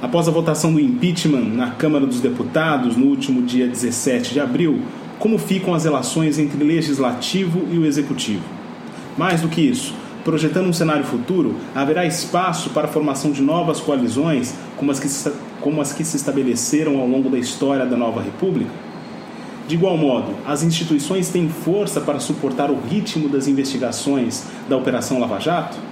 Após a votação do impeachment na Câmara dos Deputados no último dia 17 de abril, como ficam as relações entre o legislativo e o executivo? Mais do que isso, projetando um cenário futuro, haverá espaço para a formação de novas coalizões como as que se, como as que se estabeleceram ao longo da história da nova República? De igual modo, as instituições têm força para suportar o ritmo das investigações da Operação Lava Jato?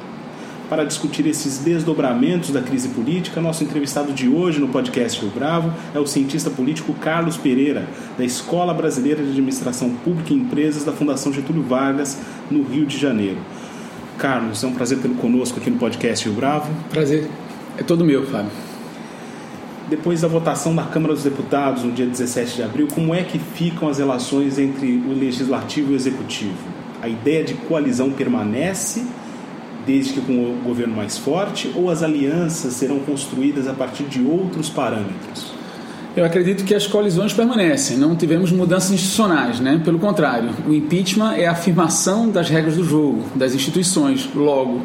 Para discutir esses desdobramentos da crise política, nosso entrevistado de hoje no podcast Rio Bravo é o cientista político Carlos Pereira, da Escola Brasileira de Administração Pública e Empresas da Fundação Getúlio Vargas, no Rio de Janeiro. Carlos, é um prazer tê-lo conosco aqui no podcast Rio Bravo. Prazer é todo meu, Fábio. Depois da votação da Câmara dos Deputados no dia 17 de abril, como é que ficam as relações entre o legislativo e o executivo? A ideia de coalizão permanece desde que com o governo mais forte, ou as alianças serão construídas a partir de outros parâmetros? Eu acredito que as colisões permanecem, não tivemos mudanças institucionais, né? Pelo contrário, o impeachment é a afirmação das regras do jogo, das instituições. Logo,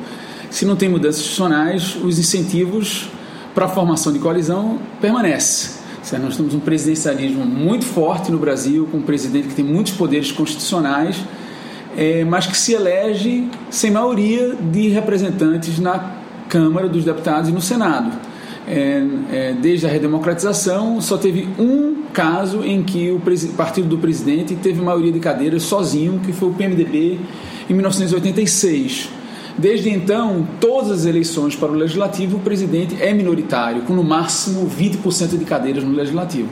se não tem mudanças institucionais, os incentivos para a formação de coalizão permanecem. Nós temos um presidencialismo muito forte no Brasil, com um presidente que tem muitos poderes constitucionais é, mas que se elege sem maioria de representantes na Câmara dos Deputados e no Senado. É, é, desde a redemocratização, só teve um caso em que o partido do presidente teve maioria de cadeiras sozinho, que foi o PMDB em 1986. Desde então, todas as eleições para o legislativo, o presidente é minoritário, com no máximo 20% de cadeiras no legislativo.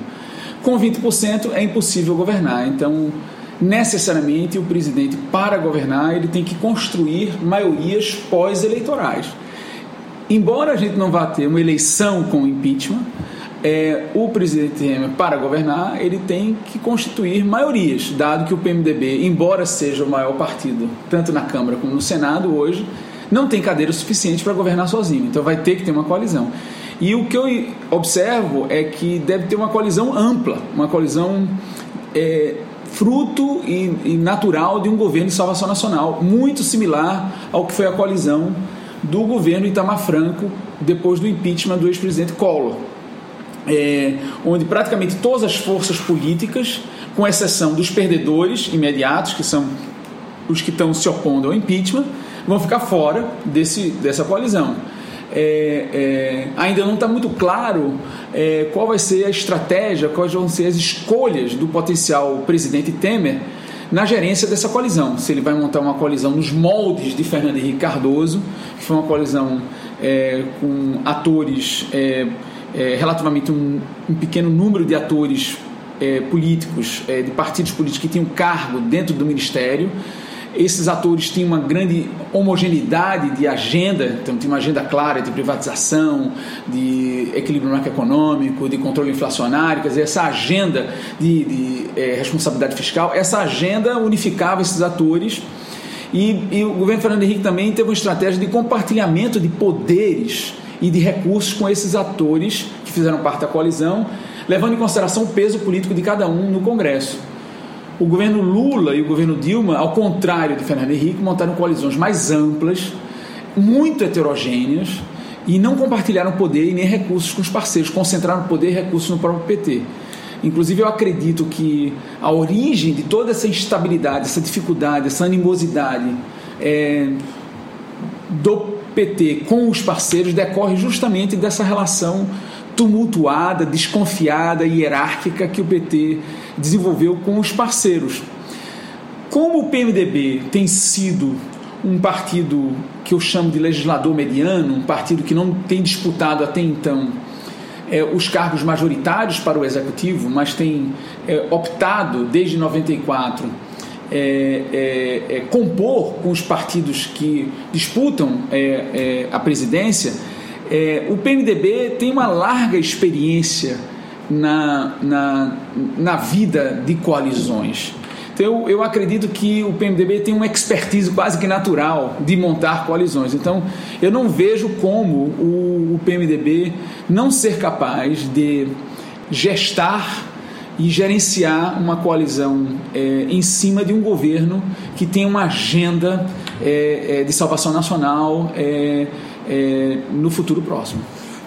Com 20% é impossível governar. Então, necessariamente o presidente, para governar, ele tem que construir maiorias pós-eleitorais. Embora a gente não vá ter uma eleição com impeachment, é, o presidente Temer, para governar, ele tem que constituir maiorias, dado que o PMDB, embora seja o maior partido, tanto na Câmara como no Senado hoje, não tem cadeira suficiente para governar sozinho. Então vai ter que ter uma coalizão. E o que eu observo é que deve ter uma coalizão ampla, uma coalizão é, fruto e, e natural de um governo de salvação nacional, muito similar ao que foi a coalizão do governo Itamar Franco depois do impeachment do ex-presidente Collor. É, onde praticamente todas as forças políticas, com exceção dos perdedores imediatos, que são os que estão se opondo ao impeachment, vão ficar fora desse, dessa coalizão é, é, ainda não está muito claro é, qual vai ser a estratégia, quais vão ser as escolhas do potencial presidente Temer na gerência dessa coalizão. Se ele vai montar uma coalizão nos moldes de Fernando Henrique Cardoso, que foi uma coalizão é, com atores, é, é, relativamente um, um, pequeno número de atores políticos, de partidos políticos que tinham cargo dentro do ministério esses atores tinham uma grande homogeneidade de agenda, então tinha uma agenda clara de privatização, de equilíbrio macroeconômico, de controle inflacionário, quer dizer, essa agenda de, de é, responsabilidade fiscal, essa agenda unificava esses atores. E, e o governo Fernando Henrique também teve uma estratégia de compartilhamento de poderes e de recursos com esses atores que fizeram parte da coalizão, levando em consideração o peso político de cada um no Congresso. O governo Lula e o governo Dilma, ao contrário de Fernando Henrique, montaram coalizões mais amplas, muito heterogêneas e não compartilharam poder e nem recursos com os parceiros, concentraram poder e recursos no próprio PT. Inclusive, eu acredito que a origem de toda essa instabilidade, essa dificuldade, essa animosidade é, do PT com os parceiros decorre justamente dessa relação tumultuada, desconfiada e hierárquica que o PT desenvolveu com os parceiros. Como o PMDB tem sido um partido que eu chamo de legislador mediano, um partido que não tem disputado até então é, os cargos majoritários para o executivo, mas tem é, optado desde 94 é, é, é, compor com os partidos que disputam é, a presidência é, o PMDB tem uma larga experiência na, na, na vida de coalizões. Então, eu, eu acredito que o PMDB tem uma expertise quase que natural de montar coalizões. Então, eu não vejo como o, o PMDB não ser capaz de gestar e gerenciar uma coalizão é, em cima de um governo que tem uma agenda é, é, de salvação nacional é, no futuro próximo.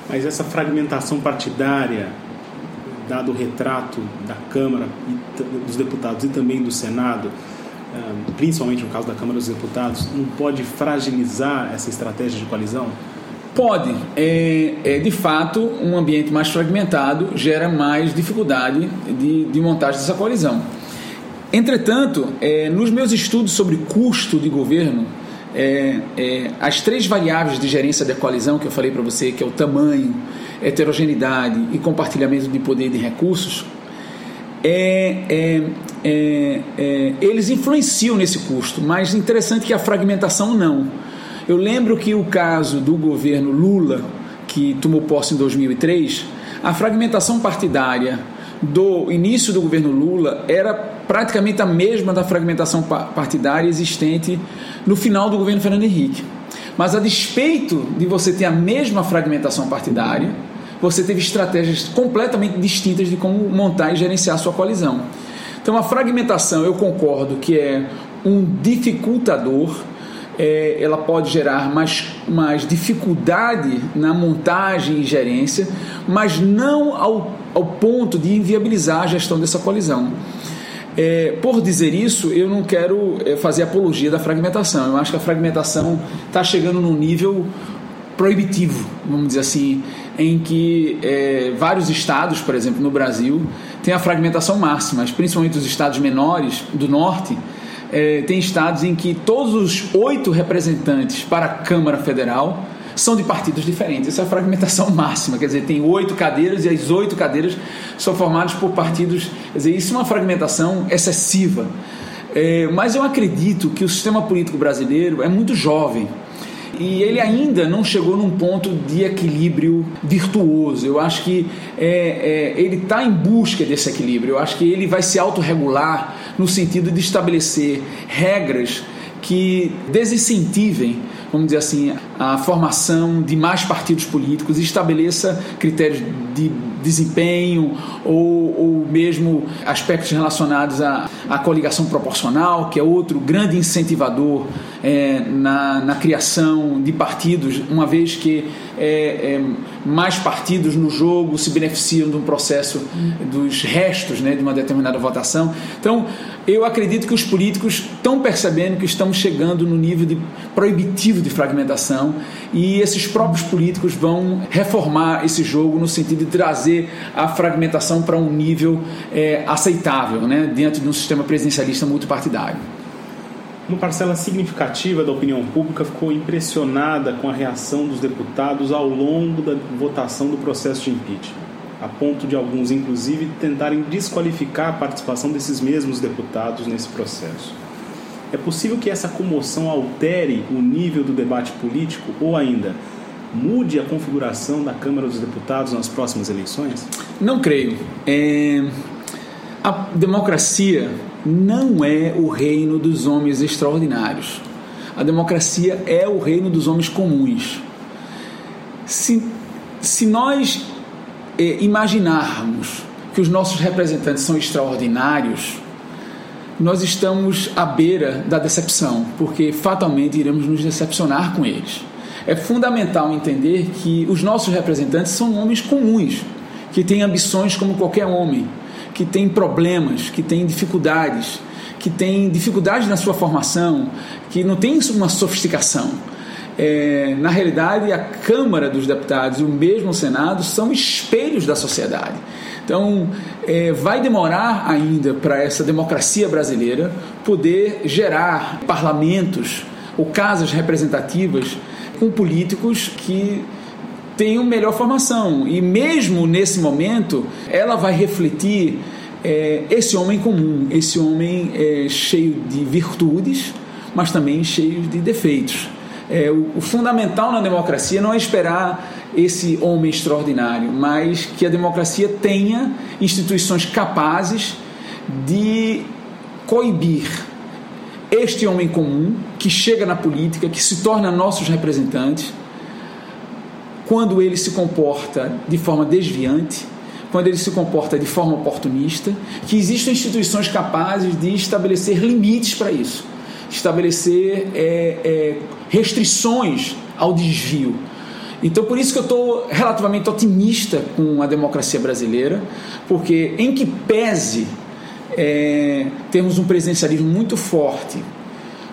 Mas essa fragmentação partidária, dado o retrato da Câmara dos Deputados e também do Senado, principalmente no caso da Câmara dos Deputados, não pode fragilizar essa estratégia de coalizão? Pode. É, é, de fato, um ambiente mais fragmentado gera mais dificuldade de, de montagem dessa coalizão. Entretanto, é, nos meus estudos sobre custo de governo, é, é, as três variáveis de gerência da coalizão que eu falei para você, que é o tamanho, heterogeneidade e compartilhamento de poder e de recursos, é, é, é, eles influenciam nesse custo, mas interessante que a fragmentação não. Eu lembro que o caso do governo Lula, que tomou posse em 2003, a fragmentação partidária do início do governo Lula era praticamente a mesma da fragmentação partidária existente no final do governo Fernando Henrique. Mas a despeito de você ter a mesma fragmentação partidária, você teve estratégias completamente distintas de como montar e gerenciar a sua coalizão. Então a fragmentação, eu concordo que é um dificultador é, ela pode gerar mais, mais dificuldade na montagem e gerência, mas não ao, ao ponto de inviabilizar a gestão dessa colisão. É, por dizer isso, eu não quero é, fazer apologia da fragmentação. Eu acho que a fragmentação está chegando num nível proibitivo, vamos dizer assim, em que é, vários estados, por exemplo, no Brasil, têm a fragmentação máxima, principalmente os estados menores do norte, é, tem estados em que todos os oito representantes para a Câmara Federal são de partidos diferentes. Essa é a fragmentação máxima, quer dizer, tem oito cadeiras e as oito cadeiras são formadas por partidos. Quer dizer, isso é uma fragmentação excessiva. É, mas eu acredito que o sistema político brasileiro é muito jovem e ele ainda não chegou num ponto de equilíbrio virtuoso. Eu acho que é, é, ele está em busca desse equilíbrio. Eu acho que ele vai se autorregular no sentido de estabelecer regras que desincentivem, vamos dizer assim, a formação de mais partidos políticos, estabeleça critérios de desempenho ou, ou mesmo aspectos relacionados à, à coligação proporcional, que é outro grande incentivador é, na, na criação de partidos, uma vez que é, é, mais partidos no jogo se beneficiam de um processo dos restos né, de uma determinada votação. Então, eu acredito que os políticos estão percebendo que estamos chegando no nível de proibitivo de fragmentação e esses próprios políticos vão reformar esse jogo no sentido de trazer a fragmentação para um nível é, aceitável né, diante de um sistema presidencialista multipartidário. Uma parcela significativa da opinião pública ficou impressionada com a reação dos deputados ao longo da votação do processo de impeachment, a ponto de alguns, inclusive, tentarem desqualificar a participação desses mesmos deputados nesse processo. É possível que essa comoção altere o nível do debate político ou ainda mude a configuração da Câmara dos Deputados nas próximas eleições? Não creio. É... A democracia não é o reino dos homens extraordinários. A democracia é o reino dos homens comuns. Se, se nós é, imaginarmos que os nossos representantes são extraordinários, nós estamos à beira da decepção, porque fatalmente iremos nos decepcionar com eles. É fundamental entender que os nossos representantes são homens comuns, que têm ambições como qualquer homem, que têm problemas, que têm dificuldades, que têm dificuldades na sua formação, que não têm uma sofisticação. É, na realidade, a Câmara dos Deputados e o mesmo Senado são espelhos da sociedade. Então, é, vai demorar ainda para essa democracia brasileira poder gerar parlamentos ou casas representativas com políticos que tenham melhor formação. E mesmo nesse momento, ela vai refletir é, esse homem comum, esse homem é, cheio de virtudes, mas também cheio de defeitos. É, o, o fundamental na democracia não é esperar esse homem extraordinário, mas que a democracia tenha instituições capazes de coibir este homem comum que chega na política, que se torna nossos representantes, quando ele se comporta de forma desviante, quando ele se comporta de forma oportunista, que existam instituições capazes de estabelecer limites para isso, estabelecer é, é, restrições ao desvio. Então, por isso que eu estou relativamente otimista com a democracia brasileira, porque, em que pese é, temos um presidencialismo muito forte,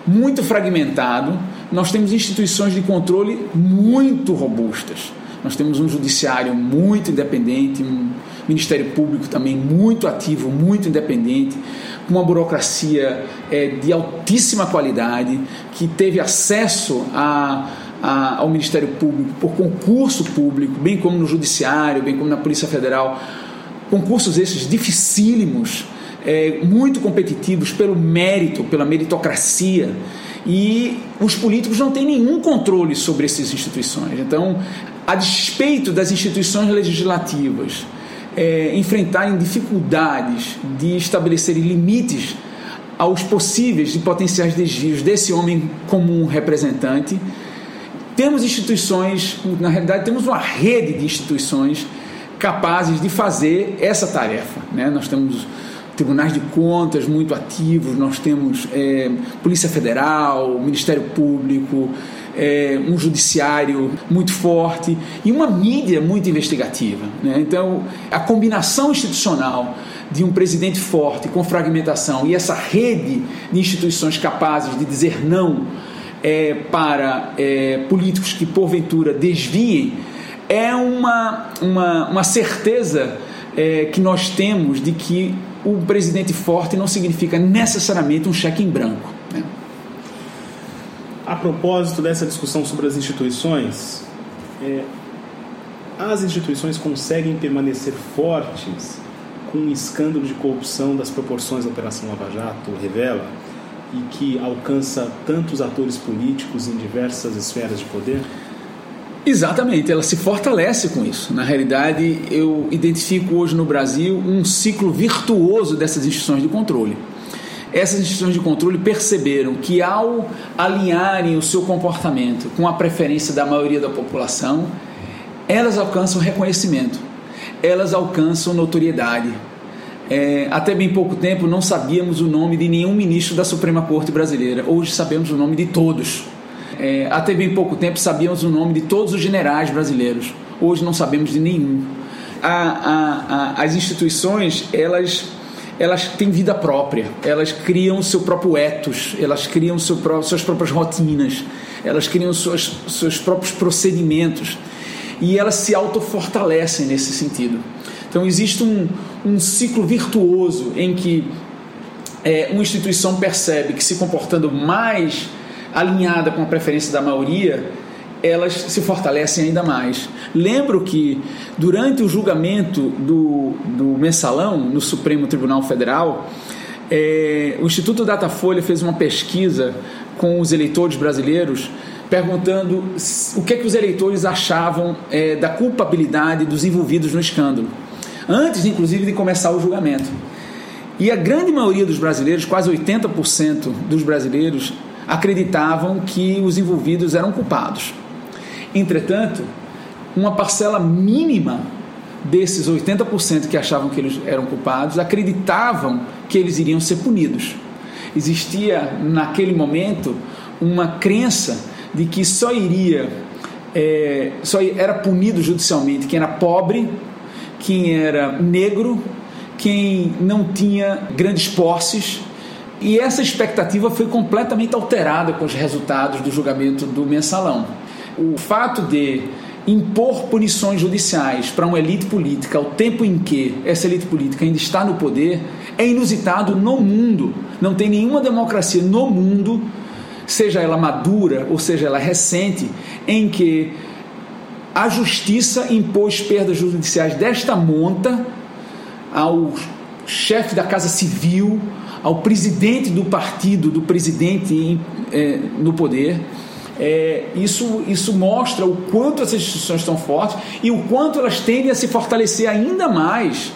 muito fragmentado, nós temos instituições de controle muito robustas. Nós temos um judiciário muito independente, Ministério Público também muito ativo, muito independente, uma burocracia é, de altíssima qualidade, que teve acesso a, ao Ministério Público por concurso público, bem como no Judiciário, bem como na Polícia Federal. Concursos esses dificílimos, é, muito competitivos pelo mérito, pela meritocracia. E os políticos não têm nenhum controle sobre essas instituições. Então, a despeito das instituições legislativas é, enfrentarem dificuldades de estabelecerem limites aos possíveis e potenciais desvios desse homem comum representante, temos instituições, na realidade, temos uma rede de instituições capazes de fazer essa tarefa. Né? Nós temos tribunais de contas muito ativos, nós temos é, Polícia Federal, Ministério Público, é, um judiciário muito forte e uma mídia muito investigativa. Né? Então, a combinação institucional de um presidente forte com fragmentação e essa rede de instituições capazes de dizer não é, para é, políticos que porventura desviem é uma, uma, uma certeza é, que nós temos de que o presidente forte não significa necessariamente um cheque em branco. Né? A propósito dessa discussão sobre as instituições, é, as instituições conseguem permanecer fortes com um escândalo de corrupção das proporções da Operação Lava Jato revela e que alcança tantos atores políticos em diversas esferas de poder? Exatamente, ela se fortalece com isso. Na realidade, eu identifico hoje no Brasil um ciclo virtuoso dessas instituições de controle. Essas instituições de controle perceberam que, ao alinharem o seu comportamento com a preferência da maioria da população, elas alcançam reconhecimento, elas alcançam notoriedade. É, até bem pouco tempo não sabíamos o nome de nenhum ministro da Suprema Corte brasileira, hoje sabemos o nome de todos é, até bem pouco tempo sabíamos o nome de todos os generais brasileiros. Hoje não sabemos de nenhum. A, a, a, as instituições, elas, elas têm vida própria. Elas criam seu próprio ethos, elas criam seu, suas próprias rotinas, elas criam suas, seus próprios procedimentos. E elas se autofortalecem nesse sentido. Então existe um, um ciclo virtuoso em que é, uma instituição percebe que se comportando mais alinhada com a preferência da maioria, elas se fortalecem ainda mais. Lembro que durante o julgamento do, do mensalão no Supremo Tribunal Federal, é, o Instituto Datafolha fez uma pesquisa com os eleitores brasileiros perguntando o que, é que os eleitores achavam é, da culpabilidade dos envolvidos no escândalo, antes inclusive de começar o julgamento. E a grande maioria dos brasileiros, quase 80% dos brasileiros, acreditavam que os envolvidos eram culpados. Entretanto, uma parcela mínima desses 80% que achavam que eles eram culpados acreditavam que eles iriam ser punidos. Existia naquele momento uma crença de que só iria é, só era punido judicialmente quem era pobre, quem era negro, quem não tinha grandes posses e essa expectativa foi completamente alterada com os resultados do julgamento do mensalão. O fato de impor punições judiciais para uma elite política ao tempo em que essa elite política ainda está no poder é inusitado no mundo. Não tem nenhuma democracia no mundo, seja ela madura ou seja ela recente, em que a justiça impôs perdas judiciais desta monta ao chefe da Casa Civil, ao presidente do partido, do presidente é, no poder, é, isso, isso mostra o quanto essas instituições estão fortes e o quanto elas tendem a se fortalecer ainda mais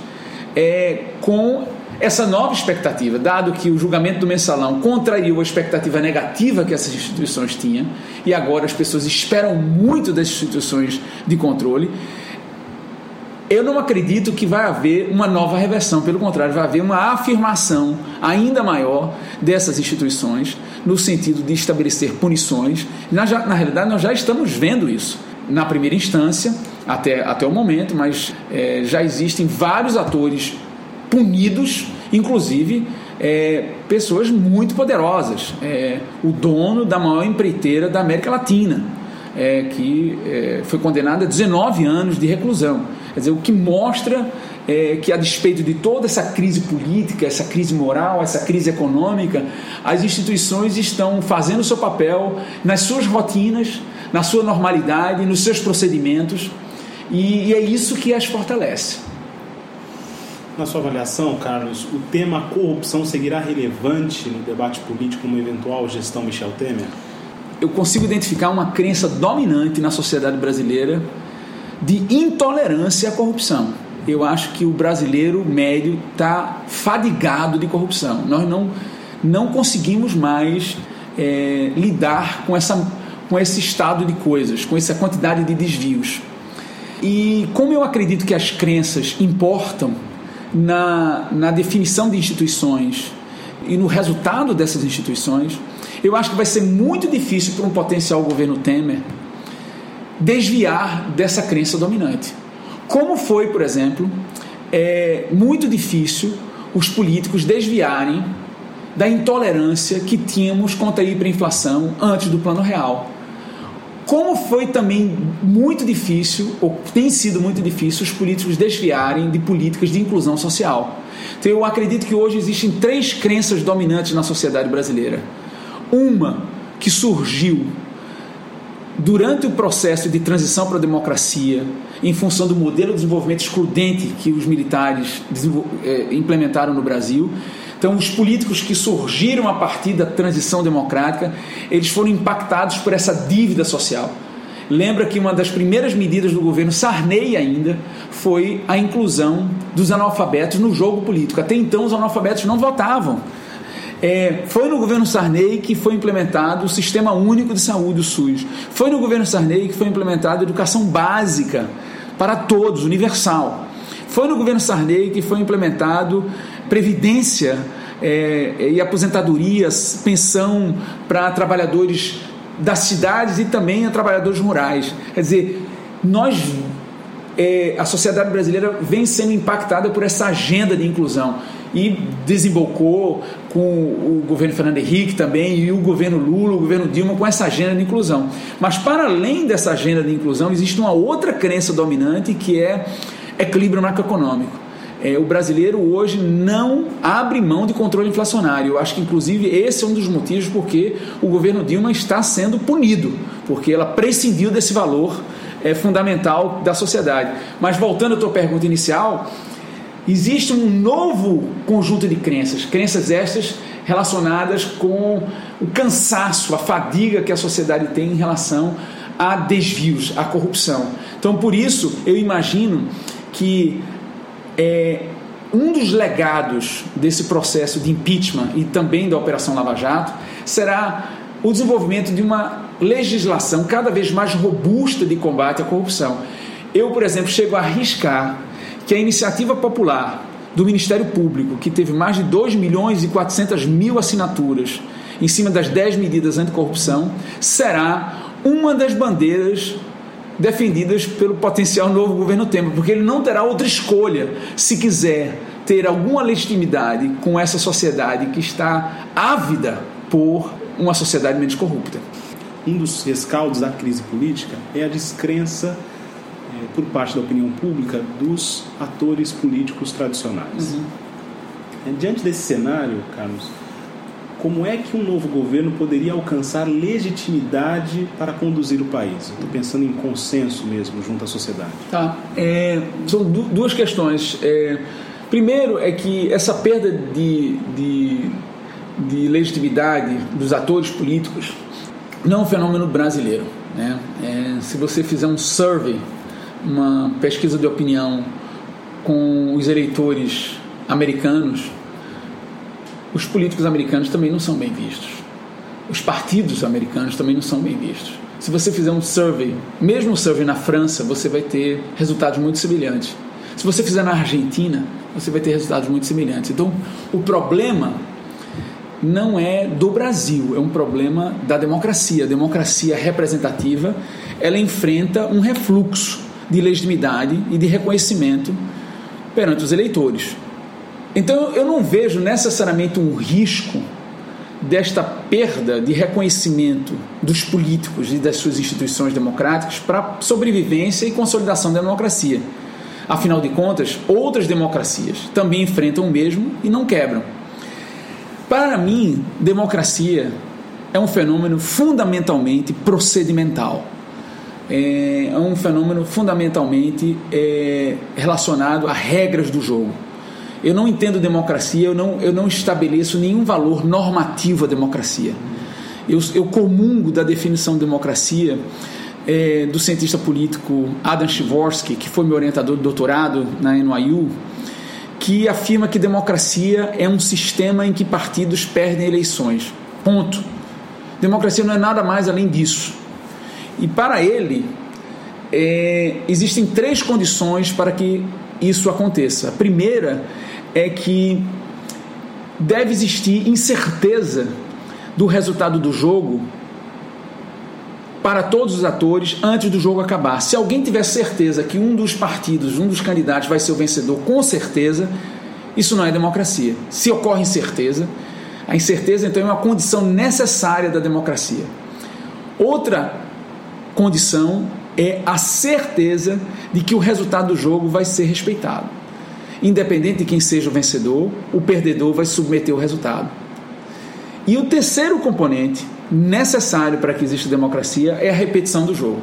é, com essa nova expectativa, dado que o julgamento do mensalão contraiu a expectativa negativa que essas instituições tinham, e agora as pessoas esperam muito das instituições de controle. Eu não acredito que vai haver uma nova reversão, pelo contrário, vai haver uma afirmação ainda maior dessas instituições, no sentido de estabelecer punições. Na, na realidade, nós já estamos vendo isso na primeira instância, até, até o momento, mas é, já existem vários atores punidos, inclusive é, pessoas muito poderosas. É, o dono da maior empreiteira da América Latina, é, que é, foi condenado a 19 anos de reclusão. Quer dizer, o que mostra é, que, a despeito de toda essa crise política, essa crise moral, essa crise econômica, as instituições estão fazendo o seu papel nas suas rotinas, na sua normalidade, nos seus procedimentos, e, e é isso que as fortalece. Na sua avaliação, Carlos, o tema corrupção seguirá relevante no debate político como eventual gestão Michel Temer? Eu consigo identificar uma crença dominante na sociedade brasileira de intolerância à corrupção. Eu acho que o brasileiro médio está fadigado de corrupção. Nós não, não conseguimos mais é, lidar com, essa, com esse estado de coisas, com essa quantidade de desvios. E como eu acredito que as crenças importam na, na definição de instituições e no resultado dessas instituições, eu acho que vai ser muito difícil para um potencial governo Temer desviar dessa crença dominante. Como foi, por exemplo, é muito difícil os políticos desviarem da intolerância que tínhamos contra a hiperinflação antes do Plano Real. Como foi também muito difícil, ou tem sido muito difícil, os políticos desviarem de políticas de inclusão social. Então, eu acredito que hoje existem três crenças dominantes na sociedade brasileira. Uma que surgiu durante o processo de transição para a democracia, em função do modelo de desenvolvimento excludente que os militares eh, implementaram no Brasil, então, os políticos que surgiram a partir da transição democrática, eles foram impactados por essa dívida social. Lembra que uma das primeiras medidas do governo Sarney ainda foi a inclusão dos analfabetos no jogo político. Até então, os analfabetos não votavam. É, foi no governo Sarney que foi implementado o Sistema Único de Saúde, o SUS. Foi no governo Sarney que foi implementada a educação básica para todos, universal. Foi no governo Sarney que foi implementado previdência é, e aposentadorias, pensão para trabalhadores das cidades e também a trabalhadores rurais. Quer dizer, nós, é, a sociedade brasileira vem sendo impactada por essa agenda de inclusão e desembocou com o governo Fernando Henrique também e o governo Lula, o governo Dilma com essa agenda de inclusão. Mas para além dessa agenda de inclusão, existe uma outra crença dominante que é equilíbrio macroeconômico é, o brasileiro hoje não abre mão de controle inflacionário. Eu acho que, inclusive, esse é um dos motivos porque o governo Dilma está sendo punido, porque ela prescindiu desse valor é, fundamental da sociedade. Mas, voltando à tua pergunta inicial, existe um novo conjunto de crenças, crenças estas relacionadas com o cansaço, a fadiga que a sociedade tem em relação a desvios, a corrupção. Então, por isso, eu imagino que é, um dos legados desse processo de impeachment e também da Operação Lava Jato será o desenvolvimento de uma legislação cada vez mais robusta de combate à corrupção. Eu, por exemplo, chego a arriscar que a iniciativa popular do Ministério Público, que teve mais de 2 milhões e 400 mil assinaturas em cima das 10 medidas anticorrupção, será uma das bandeiras defendidas pelo potencial novo governo Temer, porque ele não terá outra escolha se quiser ter alguma legitimidade com essa sociedade que está ávida por uma sociedade menos corrupta. Um dos rescaldos da crise política é a descrença é, por parte da opinião pública dos atores políticos tradicionais. Uhum. Diante desse cenário, Carlos, como é que um novo governo poderia alcançar legitimidade para conduzir o país? Estou pensando em consenso mesmo junto à sociedade. Tá. É, são duas questões. É, primeiro é que essa perda de, de, de legitimidade dos atores políticos não é um fenômeno brasileiro. Né? É, se você fizer um survey, uma pesquisa de opinião com os eleitores americanos, os políticos americanos também não são bem vistos. Os partidos americanos também não são bem vistos. Se você fizer um survey, mesmo um survey na França, você vai ter resultados muito semelhantes. Se você fizer na Argentina, você vai ter resultados muito semelhantes. Então, o problema não é do Brasil, é um problema da democracia. A democracia representativa, ela enfrenta um refluxo de legitimidade e de reconhecimento perante os eleitores. Então, eu não vejo necessariamente um risco desta perda de reconhecimento dos políticos e das suas instituições democráticas para sobrevivência e consolidação da democracia. Afinal de contas, outras democracias também enfrentam o mesmo e não quebram. Para mim, democracia é um fenômeno fundamentalmente procedimental. É, é um fenômeno fundamentalmente é, relacionado a regras do jogo. Eu não entendo democracia, eu não, eu não estabeleço nenhum valor normativo à democracia. Eu, eu comungo da definição de democracia é, do cientista político Adam Shivorsky, que foi meu orientador de doutorado na NYU, que afirma que democracia é um sistema em que partidos perdem eleições. Ponto. Democracia não é nada mais além disso. E para ele, é, existem três condições para que isso aconteça. A primeira é que deve existir incerteza do resultado do jogo para todos os atores antes do jogo acabar. Se alguém tiver certeza que um dos partidos, um dos candidatos vai ser o vencedor, com certeza, isso não é democracia. Se ocorre incerteza, a incerteza então é uma condição necessária da democracia. Outra condição é a certeza de que o resultado do jogo vai ser respeitado. Independente de quem seja o vencedor, o perdedor vai submeter o resultado. E o terceiro componente necessário para que exista democracia é a repetição do jogo.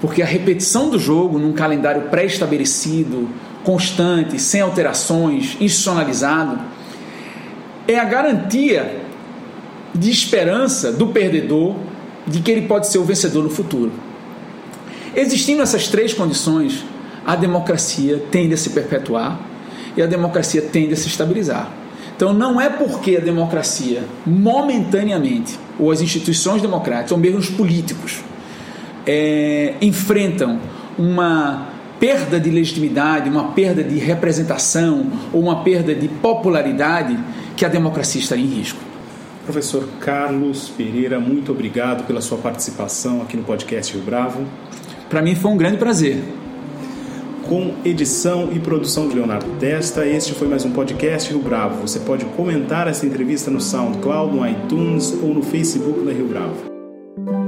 Porque a repetição do jogo num calendário pré-estabelecido, constante, sem alterações, institucionalizado, é a garantia de esperança do perdedor de que ele pode ser o vencedor no futuro. Existindo essas três condições, a democracia tende a se perpetuar e a democracia tende a se estabilizar. Então não é porque a democracia, momentaneamente, ou as instituições democráticas, ou mesmo os políticos, é, enfrentam uma perda de legitimidade, uma perda de representação ou uma perda de popularidade que a democracia está em risco. Professor Carlos Pereira, muito obrigado pela sua participação aqui no podcast Rio Bravo. Para mim foi um grande prazer com edição e produção de Leonardo Testa. Este foi mais um podcast Rio Bravo. Você pode comentar essa entrevista no SoundCloud, no iTunes ou no Facebook da Rio Bravo.